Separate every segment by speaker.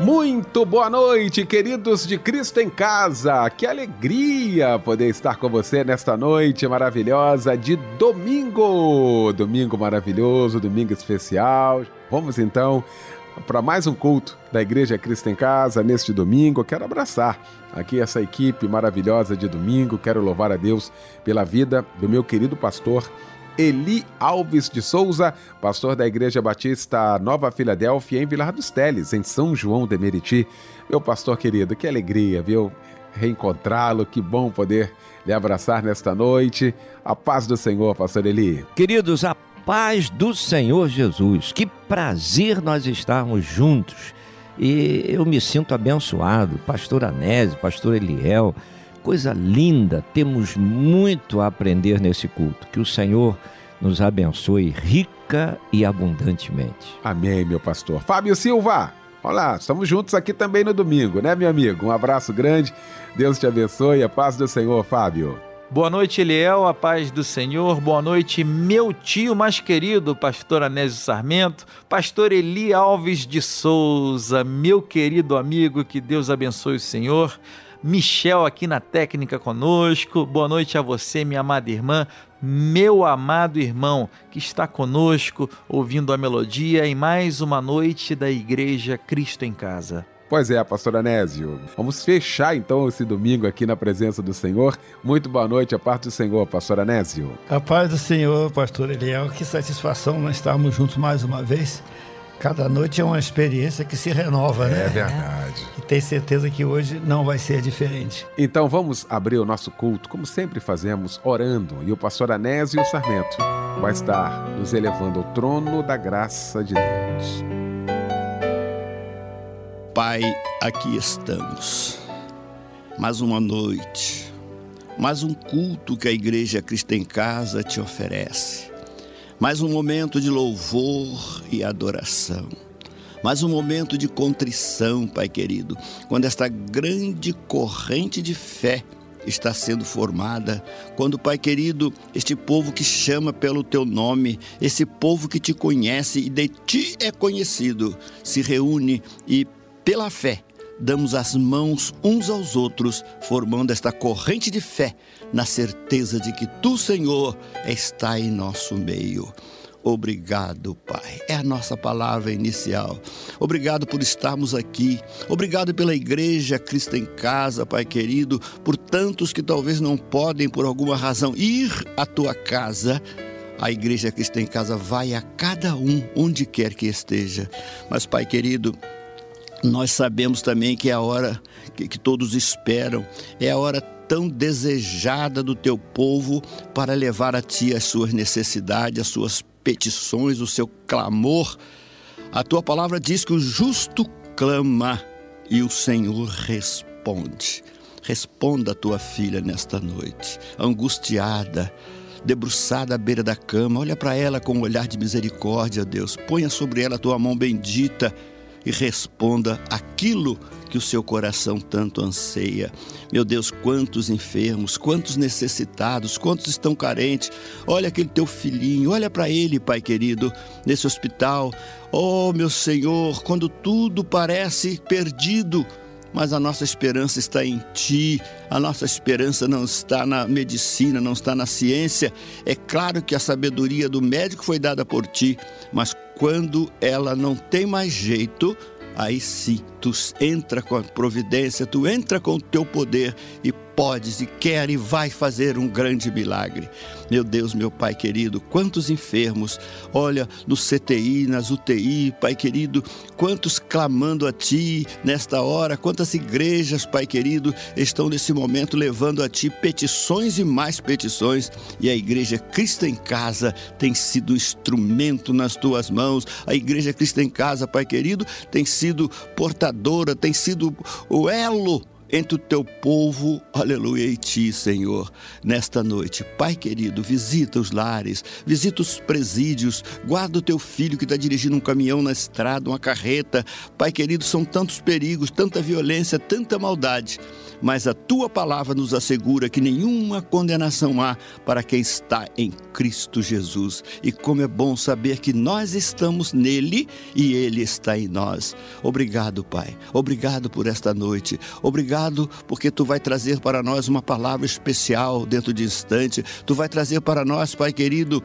Speaker 1: Muito boa noite, queridos de Cristo em Casa. Que alegria poder estar com você nesta noite maravilhosa de domingo. Domingo maravilhoso, domingo especial. Vamos então para mais um culto da Igreja Cristo em Casa neste domingo. Quero abraçar aqui essa equipe maravilhosa de domingo. Quero louvar a Deus pela vida do meu querido pastor Eli Alves de Souza, pastor da Igreja Batista Nova Filadélfia, em Vilar dos Teles, em São João de Meriti. Meu pastor querido, que alegria, viu? Reencontrá-lo, que bom poder lhe abraçar nesta noite. A paz do Senhor, pastor Eli.
Speaker 2: Queridos, a paz do Senhor Jesus. Que prazer nós estarmos juntos. E eu me sinto abençoado, pastor Anésio, pastor Eliel, Coisa linda, temos muito a aprender nesse culto. Que o Senhor nos abençoe rica e abundantemente.
Speaker 1: Amém, meu pastor. Fábio Silva, olá, estamos juntos aqui também no domingo, né, meu amigo? Um abraço grande, Deus te abençoe, a paz do Senhor, Fábio.
Speaker 3: Boa noite, Eliel, a paz do Senhor. Boa noite, meu tio mais querido, pastor Anésio Sarmento, pastor Eli Alves de Souza, meu querido amigo, que Deus abençoe o Senhor. Michel aqui na técnica conosco. Boa noite a você, minha amada irmã, meu amado irmão que está conosco ouvindo a melodia em mais uma noite da Igreja Cristo em Casa.
Speaker 1: Pois é, pastor Anésio. Vamos fechar então esse domingo aqui na presença do Senhor. Muito boa noite, a parte do Senhor, pastor Anésio.
Speaker 4: A paz do Senhor, pastor Eliel. Que satisfação nós estarmos juntos mais uma vez. Cada noite é uma experiência que se renova,
Speaker 1: é
Speaker 4: né?
Speaker 1: É verdade.
Speaker 4: E tem certeza que hoje não vai ser diferente.
Speaker 1: Então vamos abrir o nosso culto, como sempre fazemos, orando. E o pastor Anésio Sarmento vai estar nos elevando ao trono da graça de Deus.
Speaker 5: Pai, aqui estamos. Mais uma noite, mais um culto que a Igreja Cristo em Casa te oferece mais um momento de louvor e adoração. Mais um momento de contrição, Pai querido, quando esta grande corrente de fé está sendo formada, quando, Pai querido, este povo que chama pelo teu nome, esse povo que te conhece e de ti é conhecido, se reúne e, pela fé, damos as mãos uns aos outros, formando esta corrente de fé, na certeza de que tu, Senhor, está em nosso meio. Obrigado, Pai. É a nossa palavra inicial. Obrigado por estarmos aqui. Obrigado pela igreja Cristo em Casa, Pai querido, por tantos que talvez não podem, por alguma razão, ir à tua casa. A igreja Cristo em Casa vai a cada um, onde quer que esteja. Mas, Pai querido, nós sabemos também que é a hora que, que todos esperam, é a hora tão desejada do teu povo para levar a ti as suas necessidades, as suas petições, o seu clamor. A tua palavra diz que o justo clama e o Senhor responde. Responda a tua filha nesta noite, angustiada, debruçada à beira da cama. Olha para ela com um olhar de misericórdia, Deus. Ponha sobre ela a tua mão bendita e responda aquilo que o seu coração tanto anseia. Meu Deus, quantos enfermos, quantos necessitados, quantos estão carentes. Olha aquele teu filhinho, olha para ele, Pai querido, nesse hospital. Oh, meu Senhor, quando tudo parece perdido, mas a nossa esperança está em Ti, a nossa esperança não está na medicina, não está na ciência. É claro que a sabedoria do médico foi dada por Ti, mas quando ela não tem mais jeito, aí sim, tu entra com a providência, tu entra com o teu poder e podes e quer e vai fazer um grande milagre. Meu Deus, meu Pai querido, quantos enfermos, olha, no CTI, nas UTI, Pai querido, quantos clamando a Ti nesta hora, quantas igrejas, Pai querido, estão nesse momento levando a Ti petições e mais petições, e a Igreja Cristo em Casa tem sido instrumento nas Tuas mãos, a Igreja Cristo em Casa, Pai querido, tem sido portadora, tem sido o elo entre o teu povo, aleluia, e ti, Senhor, nesta noite. Pai querido, visita os lares, visita os presídios, guarda o teu filho que está dirigindo um caminhão na estrada, uma carreta. Pai querido, são tantos perigos, tanta violência, tanta maldade mas a tua palavra nos assegura que nenhuma condenação há para quem está em Cristo Jesus. E como é bom saber que nós estamos nele e ele está em nós. Obrigado, Pai. Obrigado por esta noite. Obrigado porque tu vai trazer para nós uma palavra especial dentro de instante. Tu vai trazer para nós, Pai querido,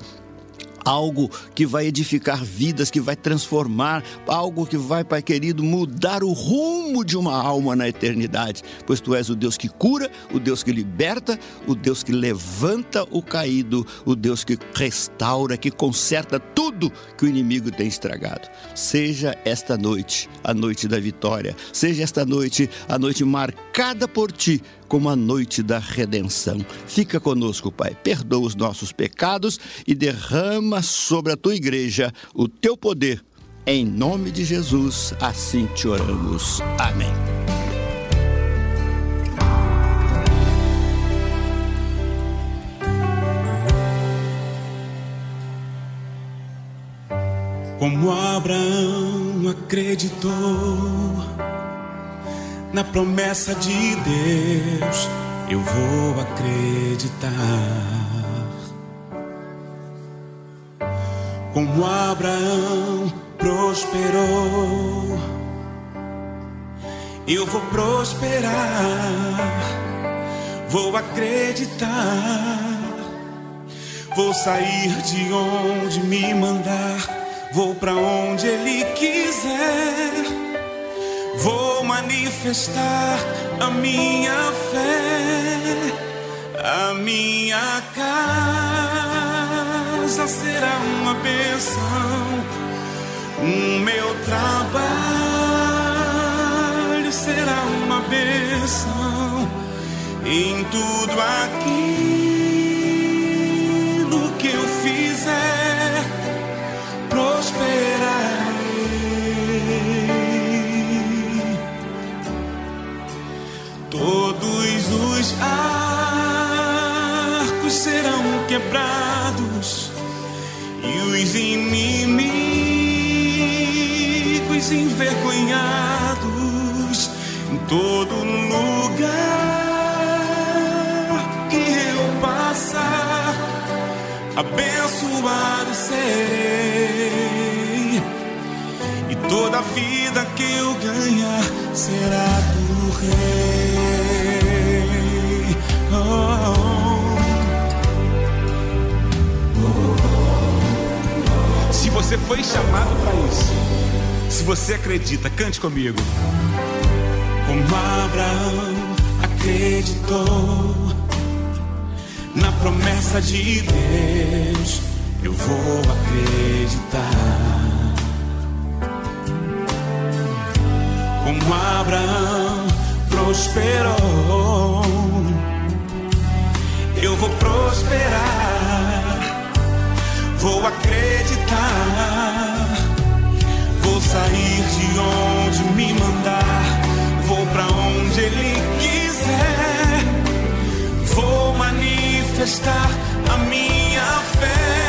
Speaker 5: algo que vai edificar vidas, que vai transformar, algo que vai, Pai querido, mudar o rumo de uma alma na eternidade. Pois tu és o Deus que cura, o Deus que liberta, o Deus que levanta o caído, o Deus que restaura, que conserta tudo que o inimigo tem estragado. Seja esta noite a noite da vitória, seja esta noite a noite marcada por ti como a noite da redenção. Fica conosco, Pai. Perdoa os nossos pecados e derrama sobre a tua igreja o teu poder. Em nome de Jesus, assim te oramos. Amém.
Speaker 6: Como Abraão acreditou na promessa de Deus eu vou acreditar. Como Abraão prosperou, eu vou prosperar, vou acreditar. Vou sair de onde me mandar, vou para onde Ele quiser vou manifestar a minha fé, a minha casa será uma bênção, o meu trabalho será uma bênção. Em tudo aquilo quebrados e os inimigos envergonhados em todo lugar que eu passar, abençoado serei e toda a vida que eu ganhar será do rei.
Speaker 7: Você foi chamado para isso, se você acredita, cante comigo.
Speaker 6: Como Abraão acreditou na promessa de Deus, eu vou acreditar. Como Abraão prosperou eu vou prosperar, vou acreditar, vou sair de onde me mandar, vou para onde Ele quiser, vou manifestar a minha fé.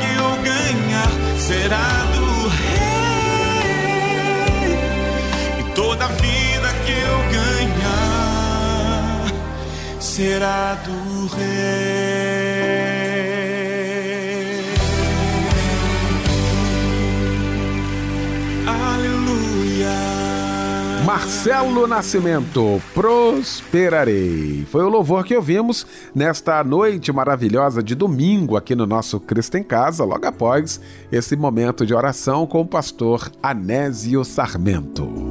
Speaker 6: Que eu ganhar será do rei. E toda vida que eu ganhar será do rei.
Speaker 1: Marcelo Nascimento, prosperarei. Foi o louvor que ouvimos nesta noite maravilhosa de domingo aqui no nosso Cristo em Casa, logo após esse momento de oração com o pastor Anésio Sarmento.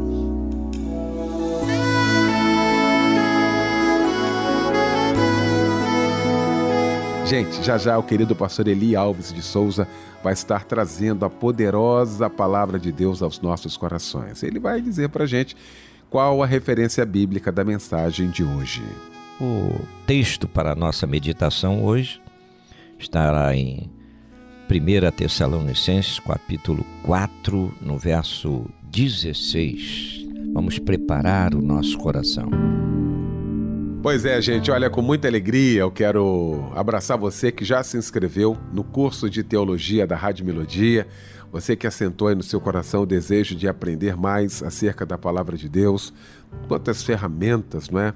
Speaker 1: Gente, já já o querido pastor Eli Alves de Souza vai estar trazendo a poderosa palavra de Deus aos nossos corações. Ele vai dizer pra gente qual a referência bíblica da mensagem de hoje.
Speaker 2: O texto para a nossa meditação hoje estará em 1 Tessalonicenses, capítulo 4, no verso 16. Vamos preparar o nosso coração.
Speaker 1: Pois é, gente, olha, com muita alegria eu quero abraçar você que já se inscreveu no curso de teologia da Rádio Melodia, você que assentou aí no seu coração o desejo de aprender mais acerca da palavra de Deus, quantas ferramentas, não é?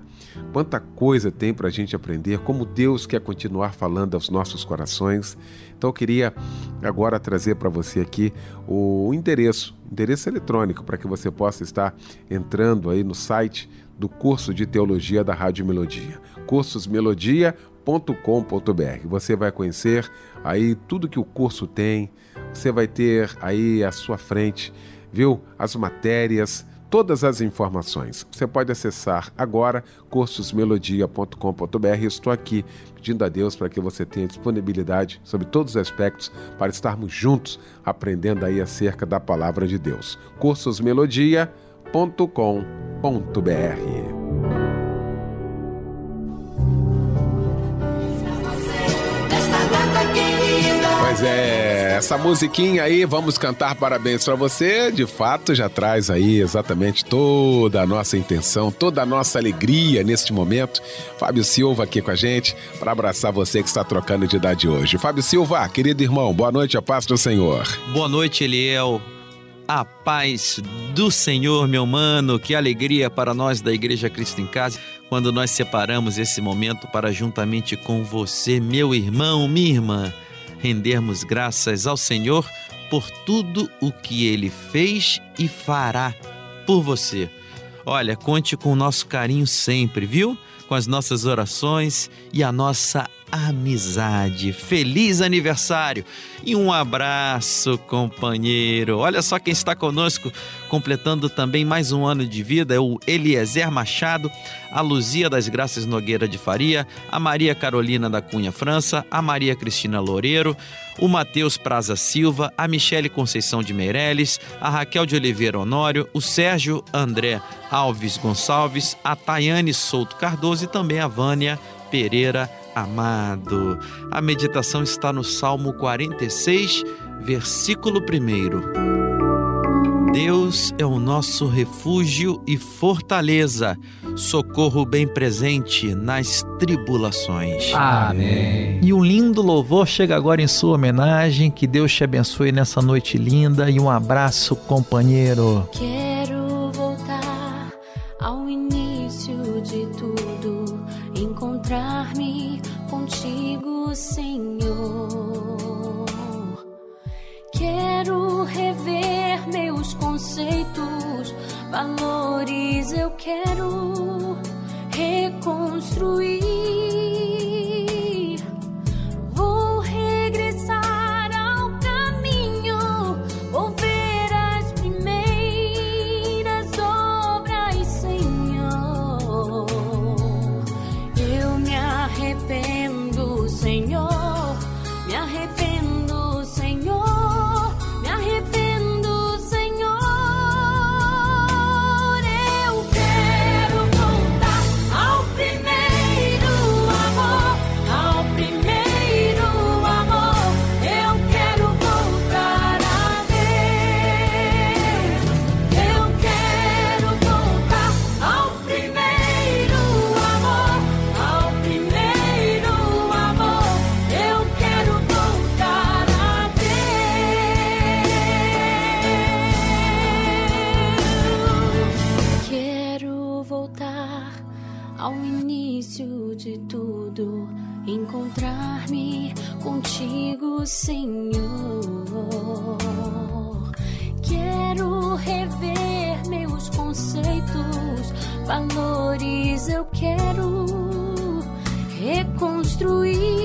Speaker 1: Quanta coisa tem para a gente aprender, como Deus quer continuar falando aos nossos corações. Então eu queria agora trazer para você aqui o endereço, endereço eletrônico, para que você possa estar entrando aí no site do curso de teologia da Rádio Melodia, cursosmelodia.com.br. Você vai conhecer aí tudo que o curso tem, você vai ter aí à sua frente, viu, as matérias, todas as informações. Você pode acessar agora cursosmelodia.com.br. Estou aqui pedindo a Deus para que você tenha disponibilidade sobre todos os aspectos para estarmos juntos aprendendo aí acerca da palavra de Deus. cursosmelodia.com.br. Pois é, essa musiquinha aí, vamos cantar parabéns para você, de fato já traz aí exatamente toda a nossa intenção, toda a nossa alegria neste momento. Fábio Silva aqui com a gente para abraçar você que está trocando de idade hoje. Fábio Silva, querido irmão, boa noite, a paz do Senhor.
Speaker 3: Boa noite, Eliel. A paz do Senhor, meu mano. Que alegria para nós da Igreja Cristo em Casa quando nós separamos esse momento para, juntamente com você, meu irmão, minha irmã, rendermos graças ao Senhor por tudo o que ele fez e fará por você. Olha, conte com o nosso carinho sempre, viu? Com as nossas orações e a nossa amizade. Feliz aniversário e um abraço, companheiro. Olha só quem está conosco, completando também mais um ano de vida: é o Eliezer Machado, a Luzia das Graças Nogueira de Faria, a Maria Carolina da Cunha França, a Maria Cristina Loureiro, o Matheus Praza Silva, a Michele Conceição de Meirelles, a Raquel de Oliveira Honório, o Sérgio André Alves Gonçalves, a Tayane Souto Cardoso e também a Vânia Pereira Amado. A meditação está no Salmo 46, versículo 1. Deus é o nosso refúgio e fortaleza, socorro bem presente nas tribulações.
Speaker 8: Amém. E um lindo louvor chega agora em sua homenagem. Que Deus te abençoe nessa noite linda e um abraço, companheiro.
Speaker 9: Quero valores eu quero reconstruir.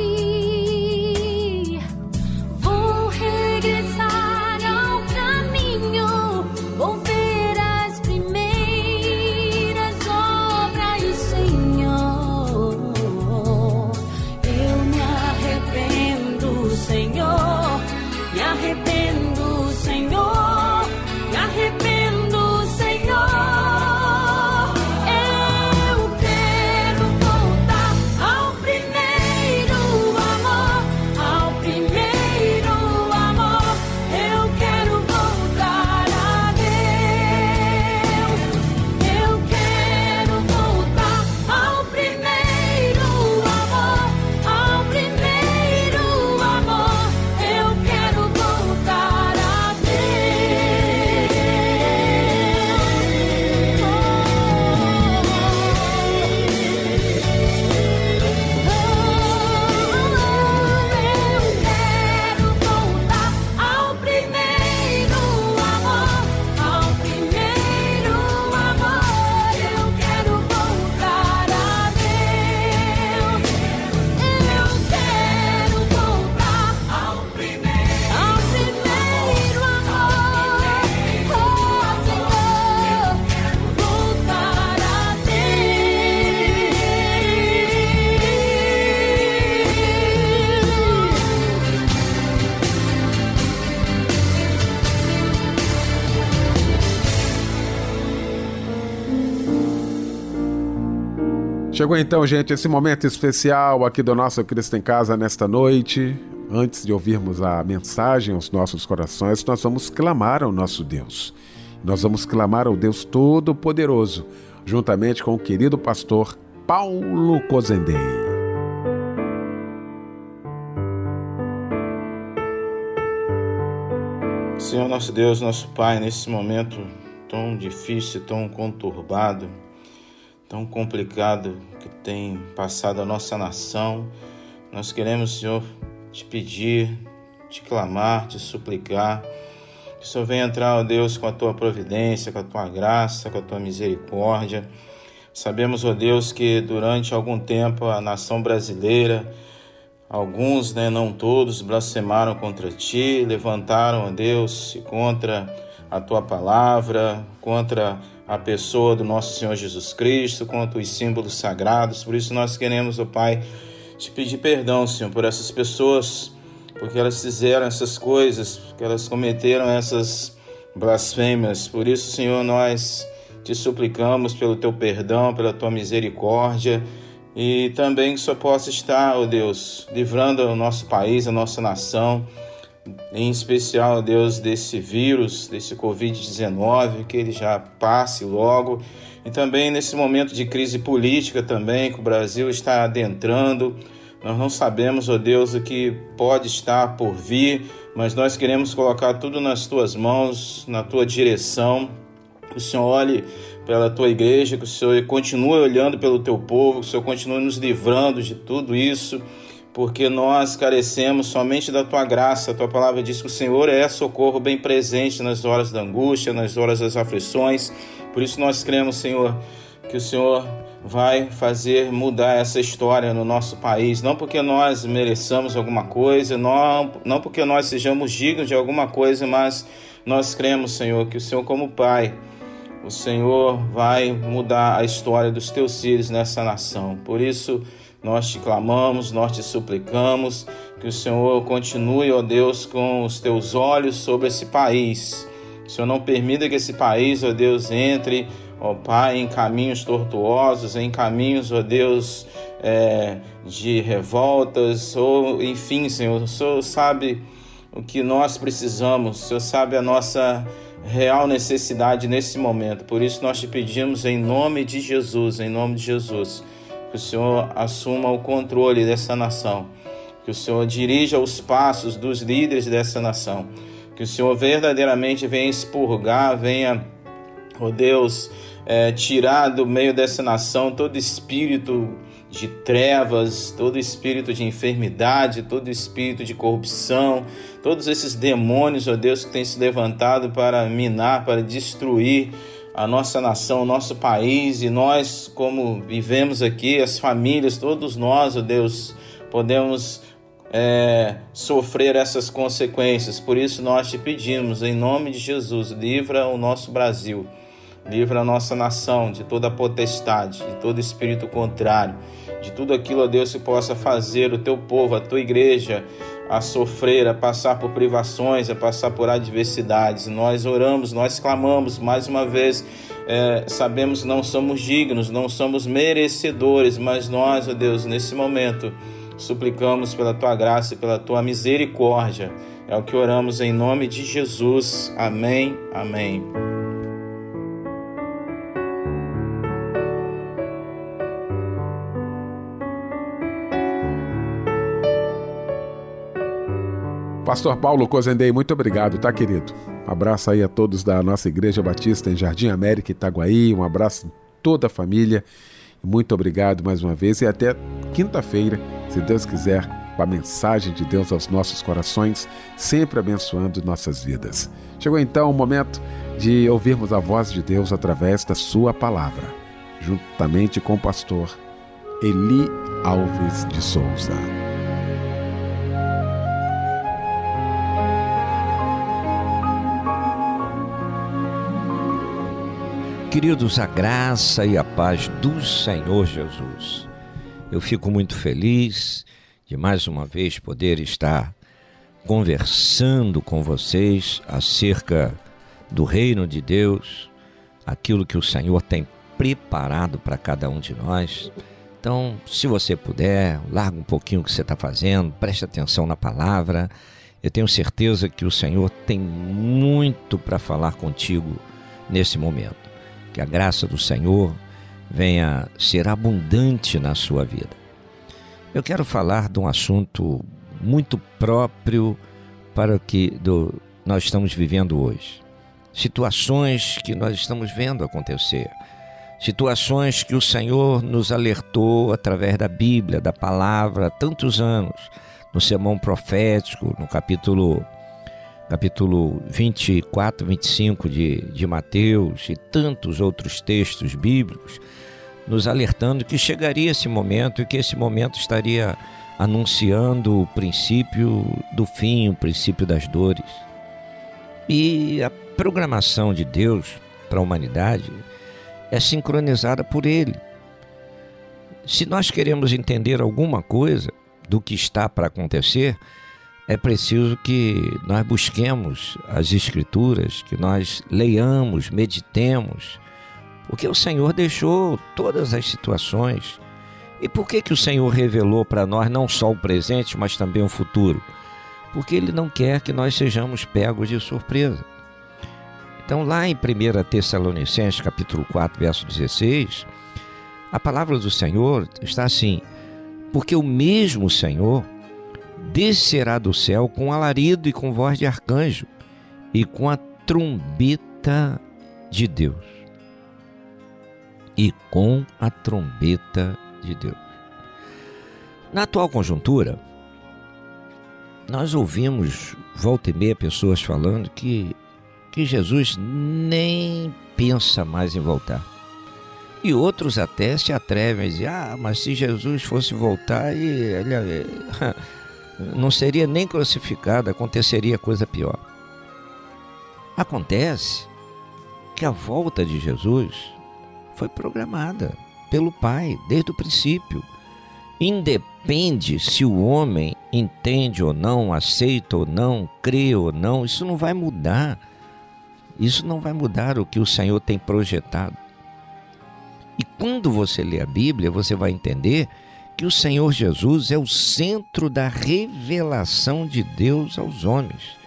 Speaker 1: Chegou então, gente, esse momento especial aqui do nosso Cristo em Casa nesta noite. Antes de ouvirmos a mensagem aos nossos corações, nós vamos clamar ao nosso Deus. Nós vamos clamar ao Deus Todo-Poderoso, juntamente com o querido pastor Paulo Cozendei.
Speaker 10: Senhor nosso Deus, nosso Pai, nesse momento tão difícil, tão conturbado, tão complicado que tem passado a nossa nação, nós queremos, Senhor, te pedir, te clamar, te suplicar, que o Senhor venha entrar, ó Deus, com a tua providência, com a tua graça, com a tua misericórdia. Sabemos, ó Deus, que durante algum tempo a nação brasileira, Alguns, né, não todos, blasfemaram contra ti, levantaram a Deus contra a tua palavra, contra a pessoa do nosso Senhor Jesus Cristo, contra os símbolos sagrados. Por isso nós queremos, ó Pai, te pedir perdão, Senhor, por essas pessoas, porque elas fizeram essas coisas, porque elas cometeram essas blasfêmias. Por isso, Senhor, nós te suplicamos pelo teu perdão, pela tua misericórdia e também que só possa estar, ó Deus, livrando o nosso país, a nossa nação, em especial, Deus, desse vírus, desse Covid-19, que ele já passe logo. E também nesse momento de crise política também, que o Brasil está adentrando. Nós não sabemos, ó Deus, o que pode estar por vir, mas nós queremos colocar tudo nas tuas mãos, na tua direção. Que o Senhor olhe pela tua igreja, que o Senhor continue olhando pelo teu povo, que o Senhor continue nos livrando de tudo isso, porque nós carecemos somente da tua graça. A tua palavra diz que o Senhor é socorro bem presente nas horas da angústia, nas horas das aflições. Por isso nós cremos, Senhor, que o Senhor vai fazer mudar essa história no nosso país, não porque nós mereçamos alguma coisa, não, não porque nós sejamos dignos de alguma coisa, mas nós cremos, Senhor, que o Senhor, como Pai, o Senhor vai mudar a história dos teus filhos nessa nação. Por isso, nós te clamamos, nós te suplicamos que o Senhor continue, ó Deus, com os teus olhos sobre esse país. O Senhor não permita que esse país, ó Deus, entre ó Pai, em caminhos tortuosos, em caminhos, ó Deus, é, de revoltas, ou enfim, Senhor, o Senhor sabe o que nós precisamos, o Senhor sabe a nossa real necessidade nesse momento. Por isso nós te pedimos em nome de Jesus, em nome de Jesus, que o Senhor assuma o controle dessa nação, que o Senhor dirija os passos dos líderes dessa nação, que o Senhor verdadeiramente venha expurgar, venha, oh Deus, é, tirar do meio dessa nação todo espírito de trevas, todo espírito de enfermidade, todo espírito de corrupção, todos esses demônios, ó Deus, que têm se levantado para minar, para destruir a nossa nação, o nosso país e nós, como vivemos aqui, as famílias, todos nós, ó Deus, podemos é, sofrer essas consequências. Por isso nós te pedimos, em nome de Jesus, livra o nosso Brasil. Livra a nossa nação de toda potestade, de todo espírito contrário, de tudo aquilo, ó Deus, que possa fazer o teu povo, a tua igreja, a sofrer, a passar por privações, a passar por adversidades. Nós oramos, nós clamamos mais uma vez. É, sabemos não somos dignos, não somos merecedores, mas nós, ó Deus, nesse momento, suplicamos pela tua graça e pela tua misericórdia. É o que oramos em nome de Jesus. Amém. Amém.
Speaker 1: Pastor Paulo Cozendei, muito obrigado, tá, querido? Um abraço aí a todos da nossa Igreja Batista em Jardim América, Itaguaí. Um abraço em toda a família. Muito obrigado mais uma vez e até quinta-feira, se Deus quiser, com a mensagem de Deus aos nossos corações, sempre abençoando nossas vidas. Chegou então o momento de ouvirmos a voz de Deus através da Sua palavra, juntamente com o pastor Eli Alves de Souza.
Speaker 2: Queridos, a graça e a paz do Senhor Jesus. Eu fico muito feliz de mais uma vez poder estar conversando com vocês acerca do reino de Deus, aquilo que o Senhor tem preparado para cada um de nós. Então, se você puder, larga um pouquinho o que você está fazendo, preste atenção na palavra. Eu tenho certeza que o Senhor tem muito para falar contigo nesse momento. Que a graça do Senhor venha ser abundante na sua vida. Eu quero falar de um assunto muito próprio para o que do, nós estamos vivendo hoje. Situações que nós estamos vendo acontecer. Situações que o Senhor nos alertou através da Bíblia, da palavra, há tantos anos, no sermão profético, no capítulo capítulo 24, 25 de, de Mateus e tantos outros textos bíblicos, nos alertando que chegaria esse momento e que esse momento estaria anunciando o princípio do fim, o princípio das dores. E a programação de Deus para a humanidade é sincronizada por Ele. Se nós queremos entender alguma coisa do que está para acontecer, é preciso que nós busquemos as Escrituras, que nós leiamos, meditemos, porque o Senhor deixou todas as situações. E por que, que o Senhor revelou para nós não só o presente, mas também o futuro? Porque Ele não quer que nós sejamos pegos de surpresa. Então, lá em 1 Tessalonicenses, capítulo 4, verso 16, a palavra do Senhor está assim: Porque o mesmo Senhor descerá do céu com alarido e com voz de arcanjo e com a trombeta de Deus. E com a trombeta de Deus. Na atual conjuntura, nós ouvimos volta e meia pessoas falando que, que Jesus nem pensa mais em voltar. E outros até se atrevem a dizer: ah, mas se Jesus fosse voltar, ele, não seria nem crucificado, aconteceria coisa pior. Acontece que a volta de Jesus foi programada pelo Pai desde o princípio. Independe se o homem entende ou não, aceita ou não, crê ou não, isso não vai mudar. Isso não vai mudar o que o Senhor tem projetado. E quando você lê a Bíblia, você vai entender que o Senhor Jesus é o centro da revelação de Deus aos homens.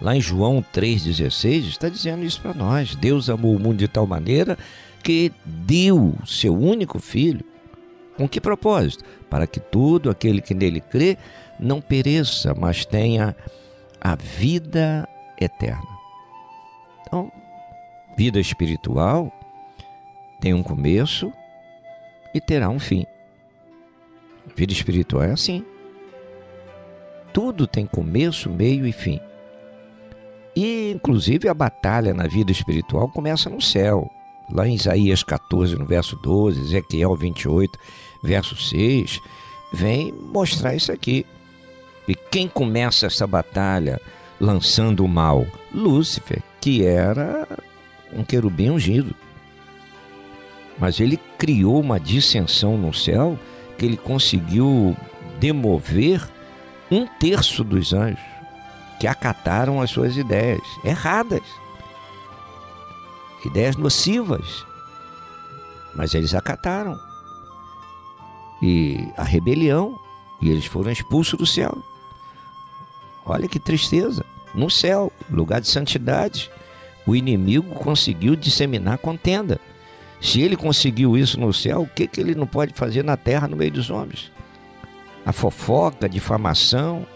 Speaker 2: Lá em João 3,16 está dizendo isso para nós. Deus amou o mundo de tal maneira que deu seu único filho. Com que propósito? Para que todo aquele que nele crê não pereça, mas tenha a vida eterna. Então, vida espiritual tem um começo e terá um fim. Vida espiritual é assim. Tudo tem começo, meio e fim. E, inclusive, a batalha na vida espiritual começa no céu. Lá em Isaías 14, no verso 12, Ezequiel 28, verso 6, vem mostrar isso aqui. E quem começa essa batalha lançando o mal? Lúcifer, que era um querubim ungido. Mas ele criou uma dissensão no céu que ele conseguiu demover um terço dos anjos que acataram as suas ideias erradas, ideias nocivas. Mas eles acataram. E a rebelião, e eles foram expulsos do céu. Olha que tristeza. No céu, lugar de santidade, o inimigo conseguiu disseminar contenda. Se ele conseguiu isso no céu, o que, que ele não pode fazer na terra, no meio dos homens? A fofoca, a difamação,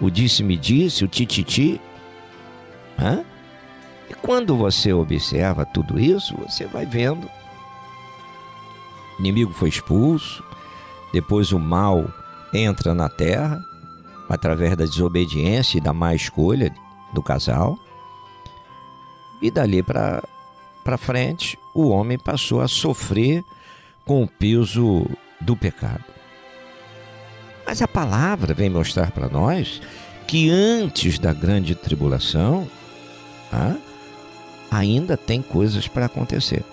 Speaker 2: o disse-me-disse, o tititi. Hã? E quando você observa tudo isso, você vai vendo. O inimigo foi expulso, depois o mal entra na terra, através da desobediência e da má escolha do casal. E dali para frente, o homem passou a sofrer com o peso do pecado. Mas a palavra vem mostrar para nós que antes da grande tribulação, ah, ainda tem coisas para acontecer.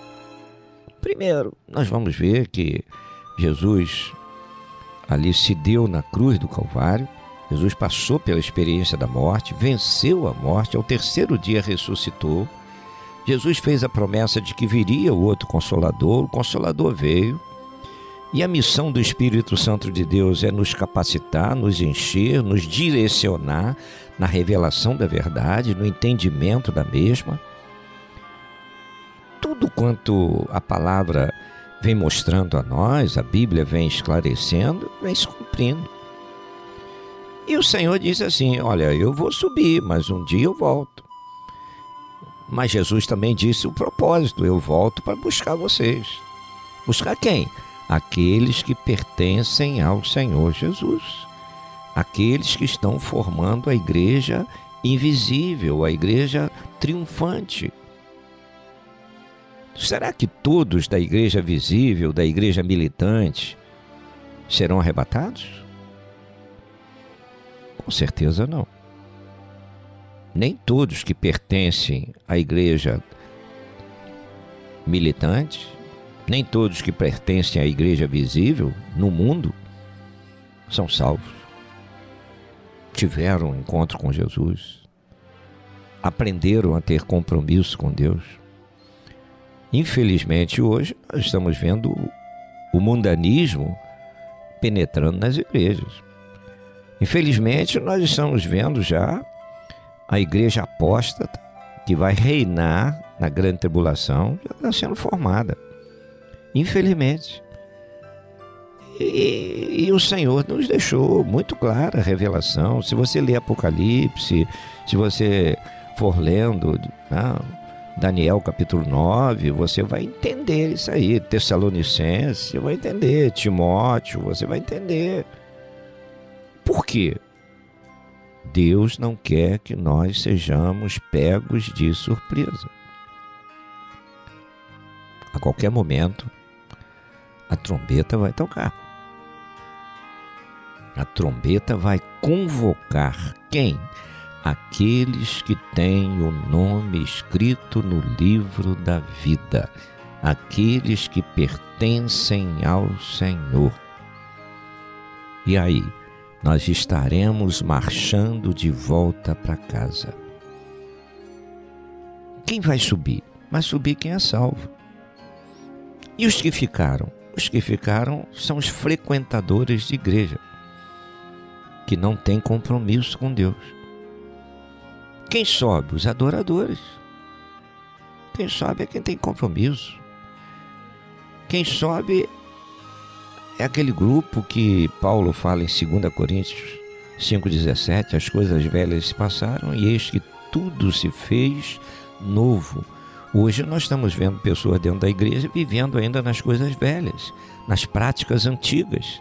Speaker 2: Primeiro, nós vamos ver que Jesus ali se deu na cruz do Calvário. Jesus passou pela experiência da morte, venceu a morte, ao terceiro dia ressuscitou. Jesus fez a promessa de que viria o outro consolador, o consolador veio. E a missão do Espírito Santo de Deus é nos capacitar, nos encher, nos direcionar na revelação da verdade, no entendimento da mesma. Tudo quanto a palavra vem mostrando a nós, a Bíblia vem esclarecendo, vem se cumprindo. E o Senhor diz assim: Olha, eu vou subir, mas um dia eu volto. Mas Jesus também disse o propósito: eu volto para buscar vocês. Buscar quem? Aqueles que pertencem ao Senhor Jesus. Aqueles que estão formando a igreja invisível, a igreja triunfante. Será que todos da igreja visível, da igreja militante, serão arrebatados? Com certeza não. Nem todos que pertencem à igreja militante, nem todos que pertencem à igreja visível no mundo são salvos. Tiveram um encontro com Jesus, aprenderam a ter compromisso com Deus. Infelizmente, hoje nós estamos vendo o mundanismo penetrando nas igrejas. Infelizmente, nós estamos vendo já a igreja apóstata que vai reinar na grande tribulação já está sendo formada. Infelizmente. E, e, o Senhor nos deixou muito clara a revelação. Se você ler Apocalipse, se você for lendo, não, Daniel capítulo 9, você vai entender isso aí. Tessalonicenses, você vai entender. Timóteo, você vai entender. Por quê? Deus não quer que nós sejamos pegos de surpresa. A qualquer momento, a trombeta vai tocar. A trombeta vai convocar quem? Aqueles que têm o nome escrito no livro da vida, aqueles que pertencem ao Senhor. E aí, nós estaremos marchando de volta para casa. Quem vai subir? Vai subir quem é salvo. E os que ficaram? Os que ficaram são os frequentadores de igreja, que não têm compromisso com Deus. Quem sobe? Os adoradores. Quem sobe é quem tem compromisso. Quem sobe é aquele grupo que Paulo fala em 2 Coríntios 5,17: as coisas velhas se passaram e eis que tudo se fez novo. Hoje nós estamos vendo pessoas dentro da igreja vivendo ainda nas coisas velhas, nas práticas antigas.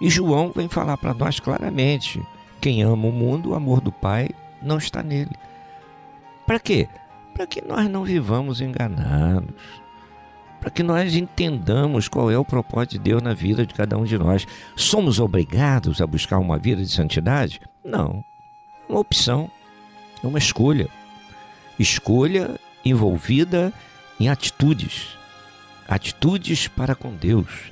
Speaker 2: E João vem falar para nós claramente: quem ama o mundo, o amor do Pai não está nele. Para quê? Para que nós não vivamos enganados. Para que nós entendamos qual é o propósito de Deus na vida de cada um de nós. Somos obrigados a buscar uma vida de santidade? Não. É uma opção, é uma escolha. Escolha envolvida em atitudes. Atitudes para com Deus.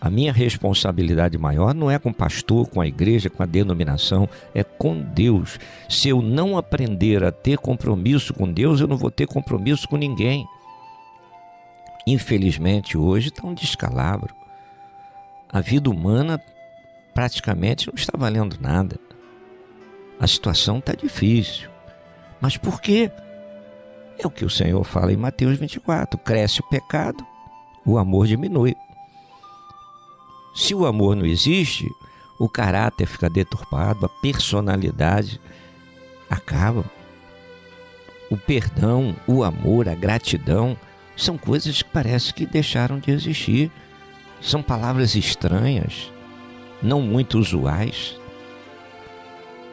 Speaker 2: A minha responsabilidade maior não é com o pastor, com a igreja, com a denominação, é com Deus. Se eu não aprender a ter compromisso com Deus, eu não vou ter compromisso com ninguém. Infelizmente, hoje está um descalabro. A vida humana praticamente não está valendo nada. A situação está difícil. Mas por quê? É o que o Senhor fala em Mateus 24: cresce o pecado, o amor diminui. Se o amor não existe, o caráter fica deturpado, a personalidade acaba. O perdão, o amor, a gratidão são coisas que parece que deixaram de existir. São palavras estranhas, não muito usuais.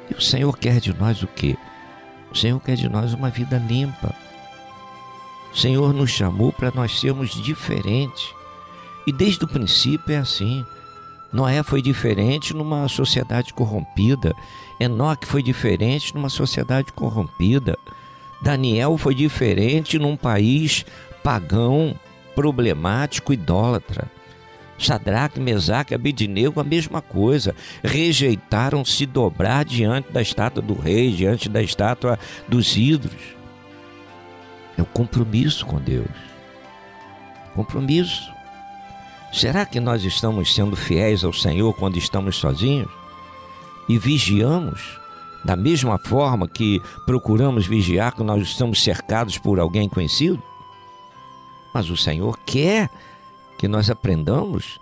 Speaker 2: E o Senhor quer de nós o quê? O Senhor quer de nós uma vida limpa. O Senhor nos chamou para nós sermos diferentes. E desde o princípio é assim. Noé foi diferente numa sociedade corrompida. Enoque foi diferente numa sociedade corrompida. Daniel foi diferente num país pagão, problemático, idólatra. Sadraque, Mesaque Abidinego, a mesma coisa. Rejeitaram se dobrar diante da estátua do rei, diante da estátua dos ídolos. É o compromisso com Deus. Compromisso. Será que nós estamos sendo fiéis ao Senhor quando estamos sozinhos? E vigiamos da mesma forma que procuramos vigiar quando nós estamos cercados por alguém conhecido? Mas o Senhor quer que nós aprendamos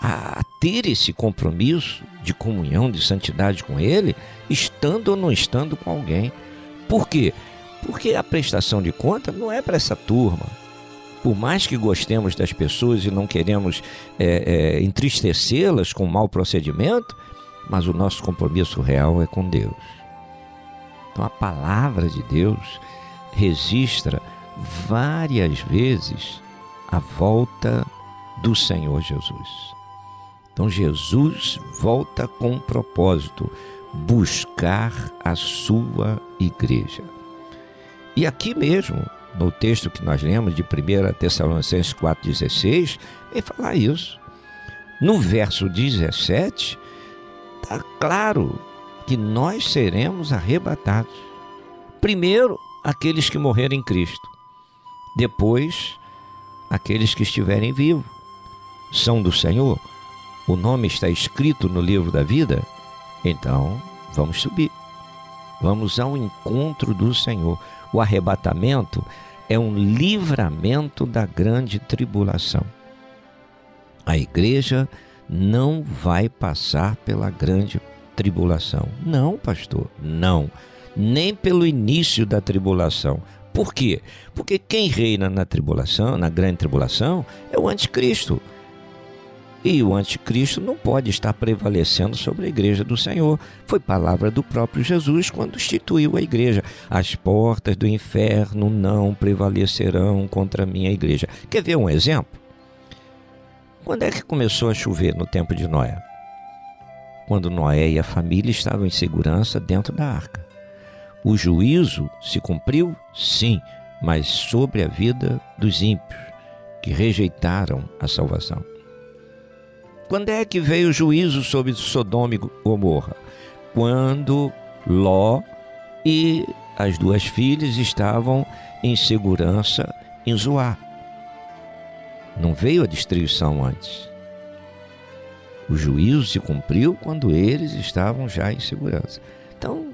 Speaker 2: a ter esse compromisso de comunhão, de santidade com Ele, estando ou não estando com alguém. Por quê? Porque a prestação de conta não é para essa turma. Por mais que gostemos das pessoas e não queremos é, é, entristecê-las com mau procedimento, mas o nosso compromisso real é com Deus. Então a palavra de Deus registra várias vezes a volta do Senhor Jesus. Então Jesus volta com um propósito: buscar a sua igreja. E aqui mesmo, no texto que nós lemos de 1 Tessalonicenses 4,16, vem falar isso. No verso 17, está claro que nós seremos arrebatados. Primeiro, aqueles que morreram em Cristo. Depois, aqueles que estiverem vivos. São do Senhor? O nome está escrito no livro da vida? Então, vamos subir. Vamos ao encontro do Senhor. O arrebatamento é um livramento da grande tribulação. A igreja não vai passar pela grande tribulação. Não, pastor, não. Nem pelo início da tribulação. Por quê? Porque quem reina na tribulação, na grande tribulação, é o anticristo. E o anticristo não pode estar prevalecendo sobre a igreja do Senhor. Foi palavra do próprio Jesus quando instituiu a igreja. As portas do inferno não prevalecerão contra a minha igreja. Quer ver um exemplo? Quando é que começou a chover no tempo de Noé? Quando Noé e a família estavam em segurança dentro da arca. O juízo se cumpriu? Sim, mas sobre a vida dos ímpios, que rejeitaram a salvação. Quando é que veio o juízo sobre Sodoma e Gomorra? Quando Ló e as duas filhas estavam em segurança em Zoar. Não veio a destruição antes. O juízo se cumpriu quando eles estavam já em segurança. Então,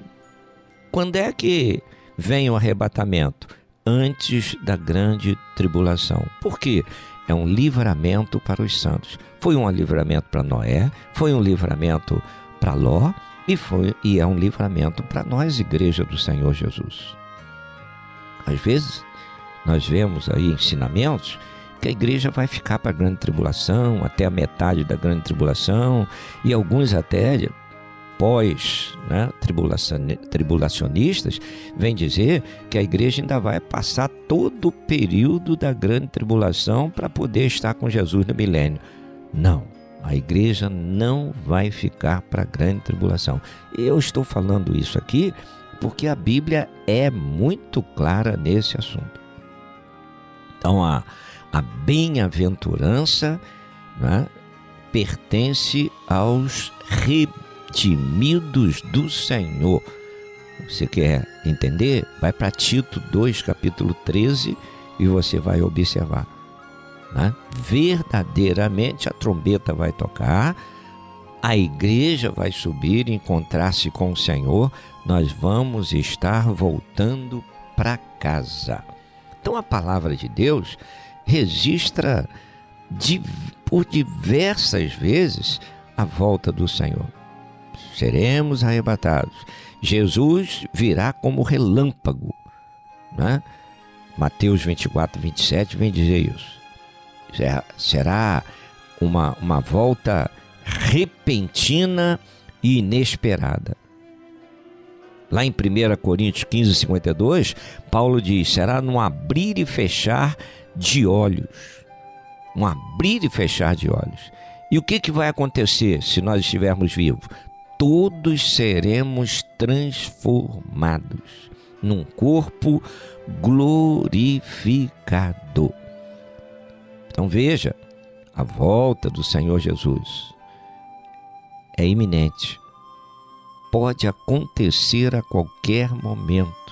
Speaker 2: quando é que vem o arrebatamento? Antes da grande tribulação. Por quê? É um livramento para os santos. Foi um livramento para Noé, foi um livramento para Ló e, foi, e é um livramento para nós, igreja do Senhor Jesus. Às vezes, nós vemos aí ensinamentos que a igreja vai ficar para a grande tribulação, até a metade da grande tribulação, e alguns até pós né, vêm dizer que a igreja ainda vai passar todo o período da grande tribulação para poder estar com Jesus no milênio. Não, a igreja não vai ficar para a grande tribulação. Eu estou falando isso aqui porque a Bíblia é muito clara nesse assunto. Então, a, a bem-aventurança né, pertence aos redimidos do Senhor. Você quer entender? Vai para Tito 2, capítulo 13, e você vai observar. Né? Verdadeiramente a trombeta vai tocar, a igreja vai subir, encontrar-se com o Senhor, nós vamos estar voltando para casa. Então a palavra de Deus registra por diversas vezes a volta do Senhor. Seremos arrebatados. Jesus virá como relâmpago. Né? Mateus 24, 27 vem dizer isso. Será uma, uma volta repentina e inesperada. Lá em 1 Coríntios 15, 52, Paulo diz: será num abrir e fechar de olhos. Um abrir e fechar de olhos. E o que, que vai acontecer se nós estivermos vivos? Todos seremos transformados num corpo glorificado. Então veja, a volta do Senhor Jesus é iminente. Pode acontecer a qualquer momento.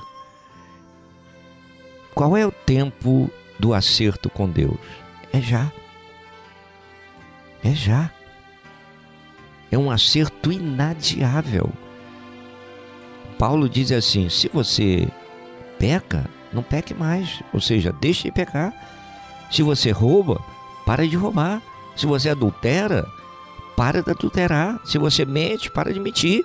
Speaker 2: Qual é o tempo do acerto com Deus? É já. É já. É um acerto inadiável. Paulo diz assim: se você peca, não peque mais. Ou seja, deixe de pecar. Se você rouba, para de roubar. Se você adultera, para de adulterar. Se você mente, para de mentir.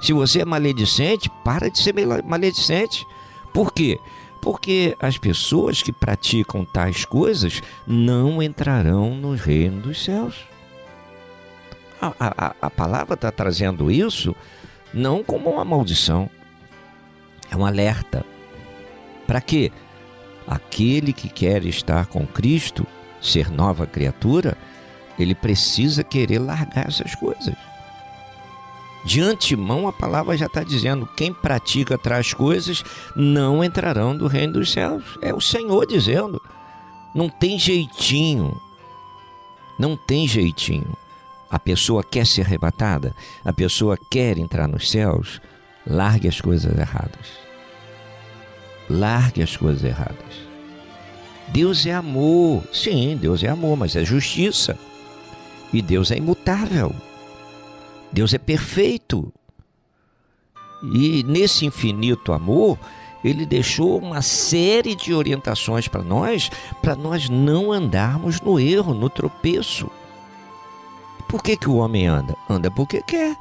Speaker 2: Se você é maledicente, para de ser maledicente. Por quê? Porque as pessoas que praticam tais coisas não entrarão no reino dos céus. A, a, a palavra está trazendo isso não como uma maldição, é um alerta. Para quê? Aquele que quer estar com Cristo, ser nova criatura, ele precisa querer largar essas coisas. De antemão, a palavra já está dizendo: quem pratica tais coisas não entrarão do reino dos céus. É o Senhor dizendo. Não tem jeitinho. Não tem jeitinho. A pessoa quer ser arrebatada, a pessoa quer entrar nos céus, largue as coisas erradas. Largue as coisas erradas. Deus é amor. Sim, Deus é amor, mas é justiça. E Deus é imutável. Deus é perfeito. E nesse infinito amor, ele deixou uma série de orientações para nós, para nós não andarmos no erro, no tropeço. Por que, que o homem anda? Anda porque quer.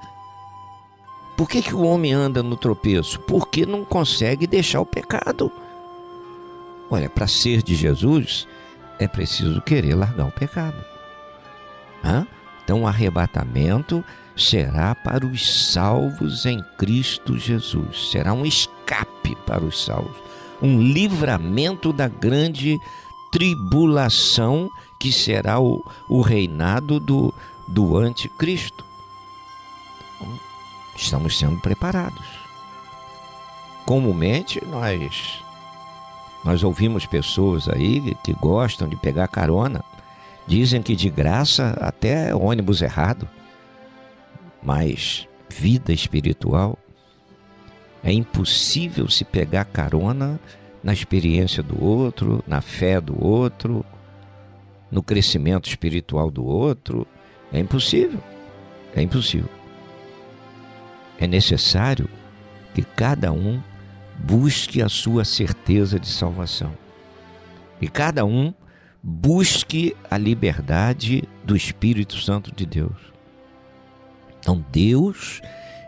Speaker 2: Por que, que o homem anda no tropeço? Porque não consegue deixar o pecado. Olha, para ser de Jesus é preciso querer largar o pecado. Hã? Então, o arrebatamento será para os salvos em Cristo Jesus. Será um escape para os salvos, um livramento da grande tribulação que será o, o reinado do, do anticristo. Então, Estamos sendo preparados. Comumente, nós nós ouvimos pessoas aí que gostam de pegar carona, dizem que de graça até ônibus errado. Mas vida espiritual é impossível se pegar carona na experiência do outro, na fé do outro, no crescimento espiritual do outro. É impossível. É impossível. É necessário que cada um busque a sua certeza de salvação. E cada um busque a liberdade do Espírito Santo de Deus. Então Deus,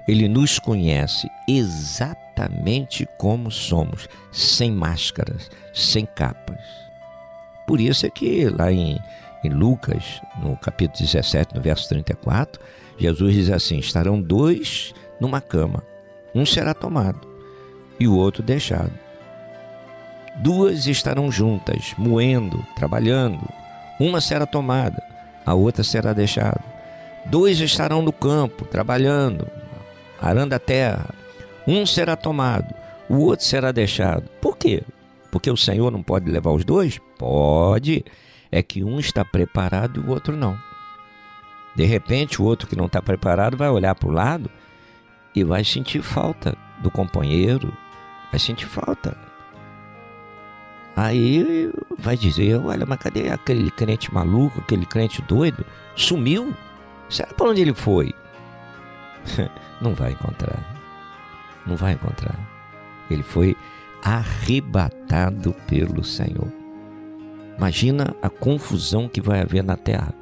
Speaker 2: ele nos conhece exatamente como somos, sem máscaras, sem capas. Por isso é que lá em, em Lucas, no capítulo 17, no verso 34, Jesus diz assim: estarão dois numa cama, um será tomado e o outro deixado. Duas estarão juntas, moendo, trabalhando. Uma será tomada, a outra será deixada. Dois estarão no campo, trabalhando, arando a terra. Um será tomado, o outro será deixado. Por quê? Porque o Senhor não pode levar os dois? Pode. É que um está preparado e o outro não. De repente, o outro que não está preparado vai olhar para o lado e vai sentir falta do companheiro, vai sentir falta. Aí vai dizer: olha, mas cadê aquele crente maluco, aquele crente doido? Sumiu? Será para onde ele foi? Não vai encontrar. Não vai encontrar. Ele foi arrebatado pelo Senhor. Imagina a confusão que vai haver na terra.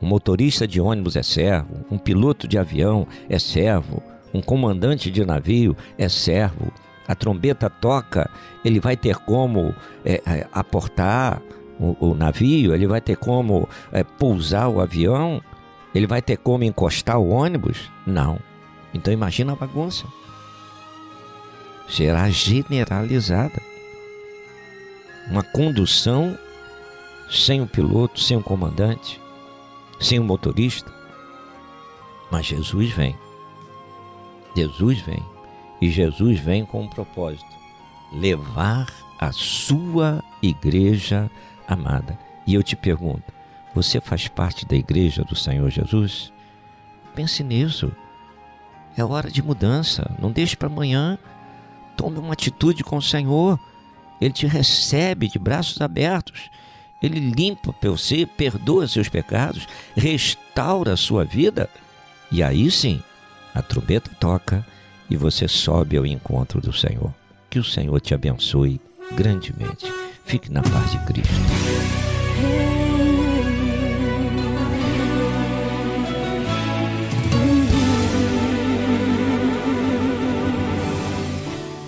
Speaker 2: Um motorista de ônibus é servo, um piloto de avião é servo, um comandante de navio é servo. A trombeta toca, ele vai ter como é, é, aportar o, o, navio, ele vai ter como é, pousar o avião, ele vai ter como encostar o ônibus? Não. Então imagina a bagunça. Será generalizada. Uma condução sem o piloto, sem o comandante, sem o motorista. Mas Jesus vem. Jesus vem. E Jesus vem com um propósito: levar a sua igreja amada. E eu te pergunto: você faz parte da igreja do Senhor Jesus? Pense nisso. É hora de mudança. Não deixe para amanhã. Tome uma atitude com o Senhor. Ele te recebe de braços abertos. Ele limpa você, perdoa seus pecados, restaura a sua vida. E aí sim, a trombeta toca e você sobe ao encontro do Senhor. Que o Senhor te abençoe grandemente. Fique na paz de Cristo.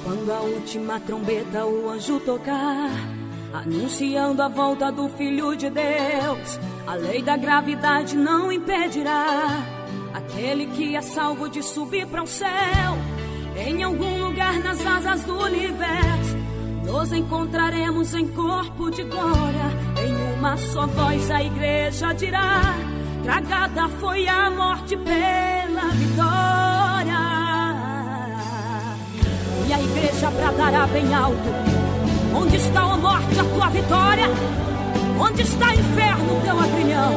Speaker 9: Quando a última trombeta o anjo tocar, anunciando a volta do Filho de Deus, a lei da gravidade não impedirá aquele que é salvo de subir para o céu. Em algum lugar nas asas do universo, nos encontraremos em corpo de glória. Em uma só voz a igreja dirá: Tragada foi a morte pela vitória. E a igreja bradará bem alto: Onde está a morte, a tua vitória? Onde está inferno, teu agrilhão?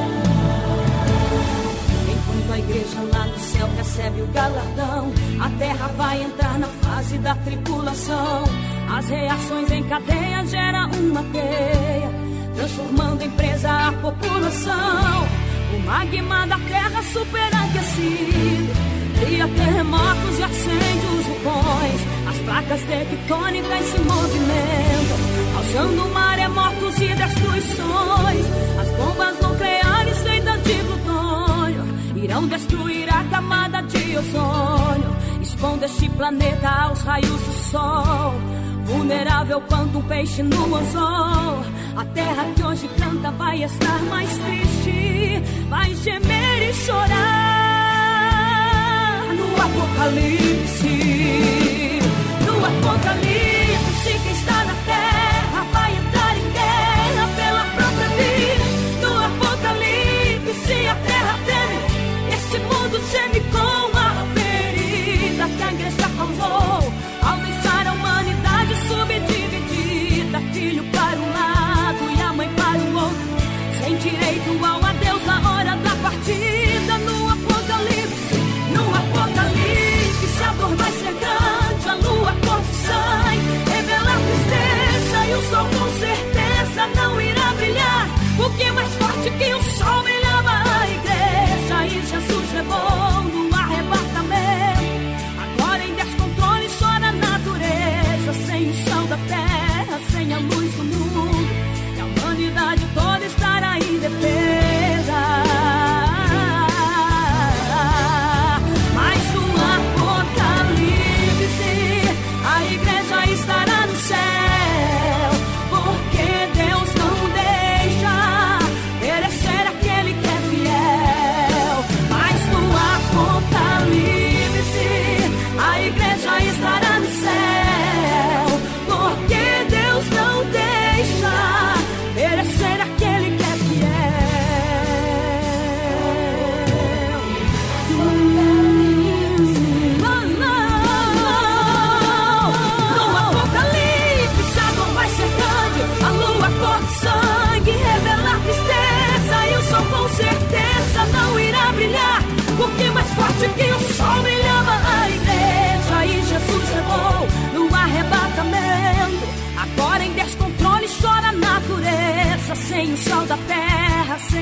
Speaker 9: Enquanto a igreja lá no céu recebe o galardão, a terra vai entrar na fase da tripulação. As reações em cadeia geram uma teia, transformando em presa a população. O magma da terra superaquecido cria terremotos e acende os vulcões. As placas tectônicas se movimentam, causando maremotos e destruições. As bombas nucleares feitas de plutônio irão destruir a camada de ozônio, expondo este planeta aos raios do sol. vulnerável quanto um peixe no anzol. A terra que hoje canta vai estar mais triste, vai gemer e chorar no apocalipse. No apocalipse, quem está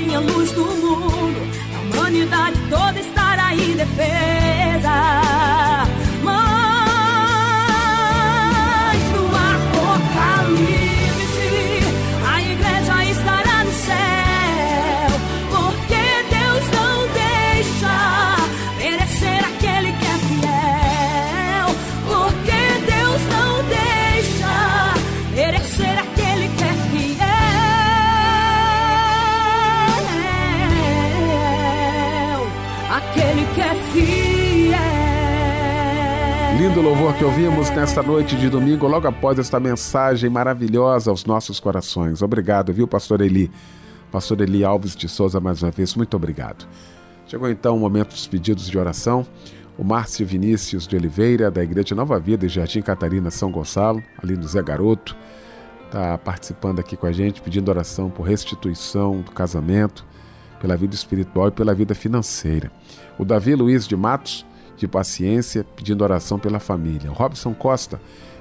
Speaker 9: terra, sem a luz do mundo.
Speaker 1: Lindo louvor que ouvimos nesta noite de domingo, logo após esta mensagem maravilhosa aos nossos corações. Obrigado, viu, Pastor Eli? Pastor Eli Alves de Souza, mais uma vez, muito obrigado. Chegou então o momento dos pedidos de oração. O Márcio Vinícius de Oliveira, da Igreja Nova Vida em Jardim Catarina, São Gonçalo, ali no Zé Garoto, está participando aqui com a gente, pedindo oração por restituição do casamento, pela vida espiritual e pela vida financeira. O Davi Luiz de Matos, de Paciência, pedindo oração pela família. Robson Costa,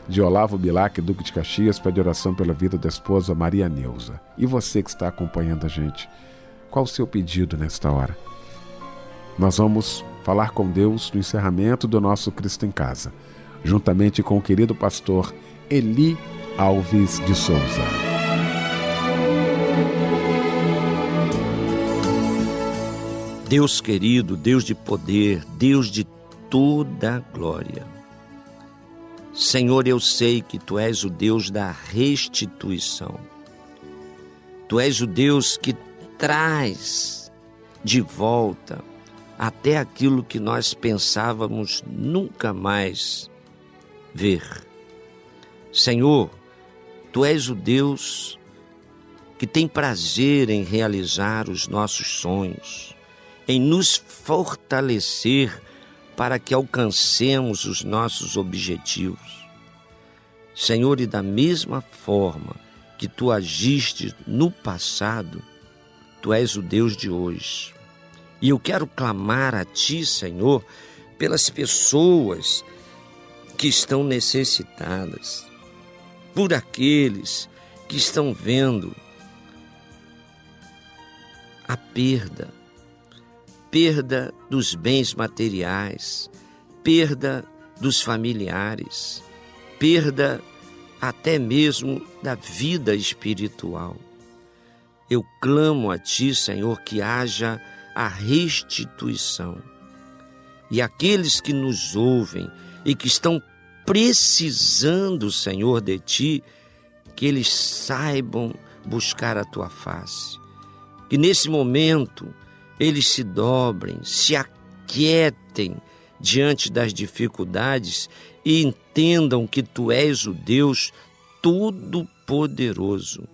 Speaker 1: de Olavo Bilac, Duque de Caxias, pede oração pela vida da esposa Maria Neuza. E você que está acompanhando a gente, qual o seu pedido nesta hora? Nós vamos falar com Deus no encerramento do nosso Cristo em Casa, juntamente com o querido pastor Eli Alves de Souza.
Speaker 2: Deus querido, Deus de poder, Deus de toda glória. Senhor, eu sei que tu és o Deus da restituição. Tu és o Deus que traz de volta até aquilo que nós pensávamos nunca mais ver. Senhor, tu és o Deus que tem prazer em realizar os nossos sonhos, em nos fortalecer para que alcancemos os nossos objetivos. Senhor, e da mesma forma que tu agiste no passado, tu és o Deus de hoje. E eu quero clamar a ti, Senhor, pelas pessoas que estão necessitadas, por aqueles que estão vendo a perda, perda dos bens materiais, perda dos familiares, perda até mesmo da vida espiritual. Eu clamo a Ti, Senhor, que haja a restituição. E aqueles que nos ouvem e que estão precisando, Senhor, de Ti, que eles saibam buscar a Tua face. Que nesse momento eles se dobrem, se aquietem diante das dificuldades e entendam que Tu és o Deus Todo-Poderoso.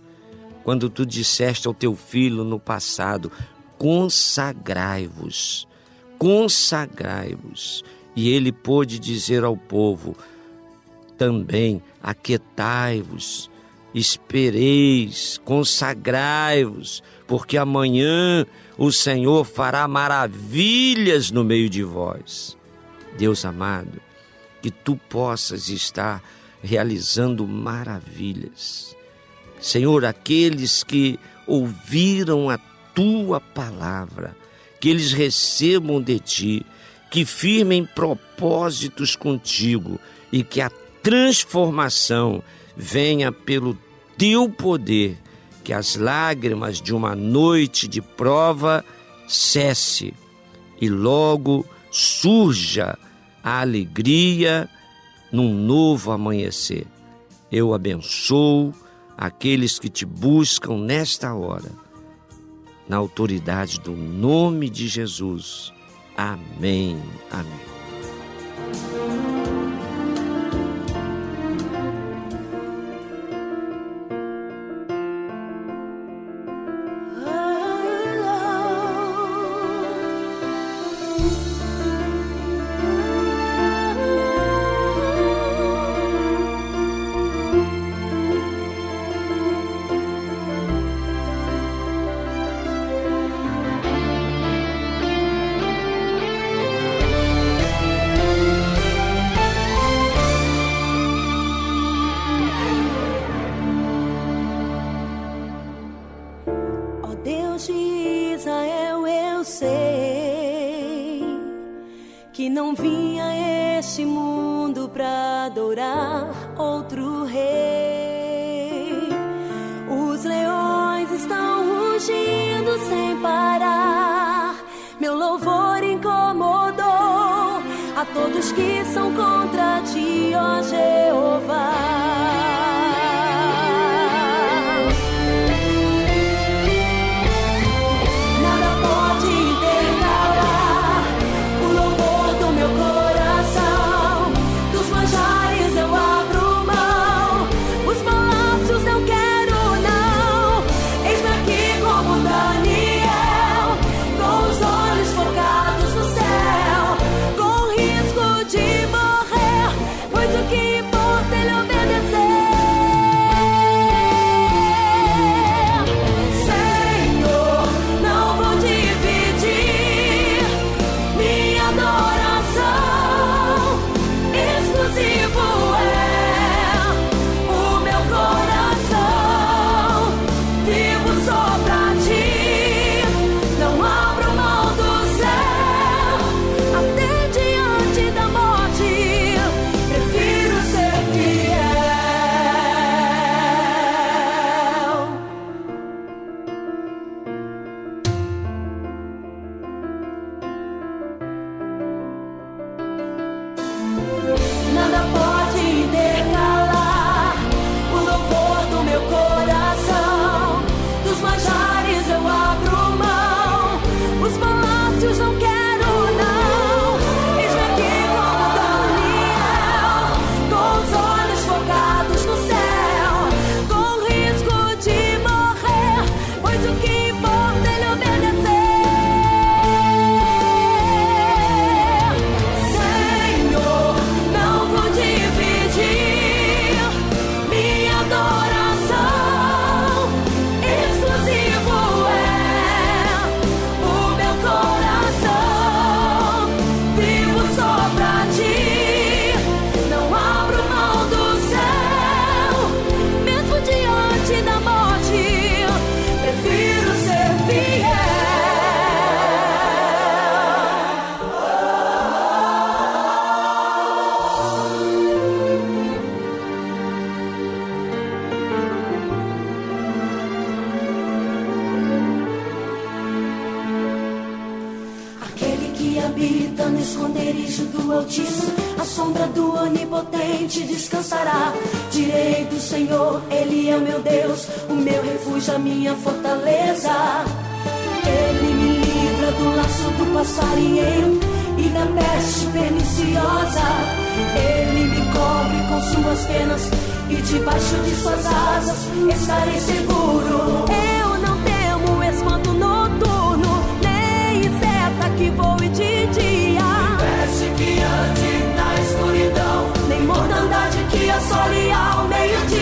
Speaker 2: Quando Tu disseste ao Teu filho no passado: consagrai-vos, consagrai-vos. E ele pôde dizer ao povo também: aquietai-vos, espereis, consagrai-vos, porque amanhã o Senhor fará maravilhas no meio de vós. Deus amado, que tu possas estar realizando maravilhas. Senhor, aqueles que ouviram a tua palavra, que eles recebam de ti, que firmem propósitos contigo e que a transformação venha pelo teu poder, que as lágrimas de uma noite de prova cesse e logo surja a alegria num novo amanhecer. Eu abençoo aqueles que te buscam nesta hora, na autoridade do nome de Jesus. Amém. Amém.
Speaker 9: A sombra do Onipotente descansará. Direi do Senhor, Ele é o meu Deus, o meu refúgio, a minha fortaleza. Ele me livra do laço do passarinheiro e da peste perniciosa. Ele me cobre com suas penas e debaixo de suas asas estarei seguro. Que assole ao meio-dia.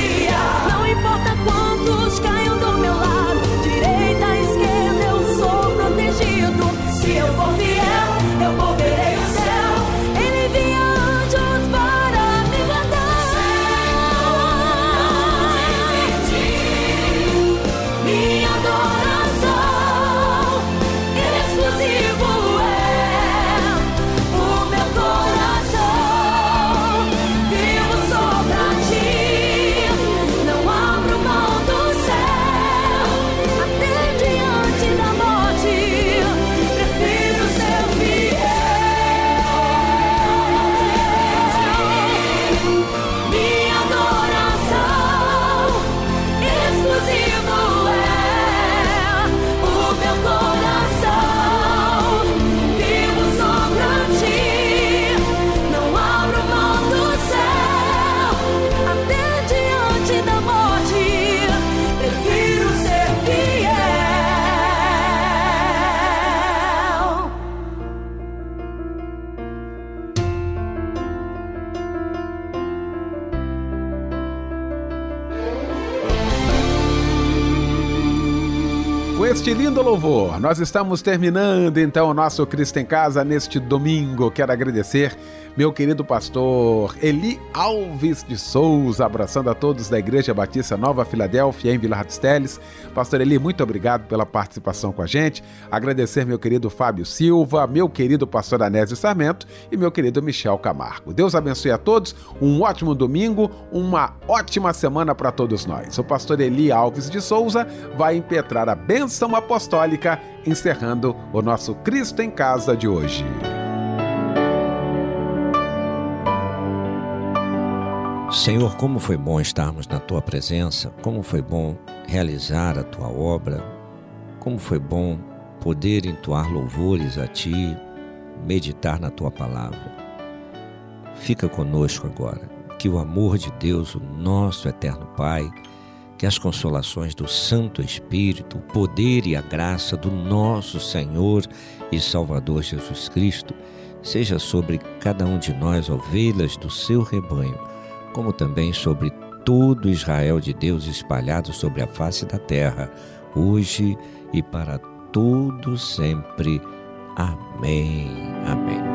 Speaker 1: Este lindo louvor, nós estamos terminando então o nosso Cristo em Casa neste domingo. Quero agradecer meu querido pastor Eli Alves de Souza, abraçando a todos da Igreja Batista Nova Filadélfia, em Vila Ratisteles. Pastor Eli, muito obrigado pela participação com a gente. Agradecer meu querido Fábio Silva, meu querido pastor Anésio Sarmento e meu querido Michel Camargo. Deus abençoe a todos, um ótimo domingo, uma ótima semana para todos nós. O pastor Eli Alves de Souza vai impetrar a bênção apostólica, encerrando o nosso Cristo em Casa de hoje.
Speaker 2: Senhor, como foi bom estarmos na tua presença, como foi bom realizar a tua obra, como foi bom poder entoar louvores a ti, meditar na tua palavra. Fica conosco agora, que o amor de Deus, o nosso eterno Pai, que as consolações do Santo Espírito, o poder e a graça do nosso Senhor e Salvador Jesus Cristo seja sobre cada um de nós, ovelhas do seu rebanho como também sobre todo Israel de Deus espalhado sobre a face da terra, hoje e para todo sempre. Amém. Amém.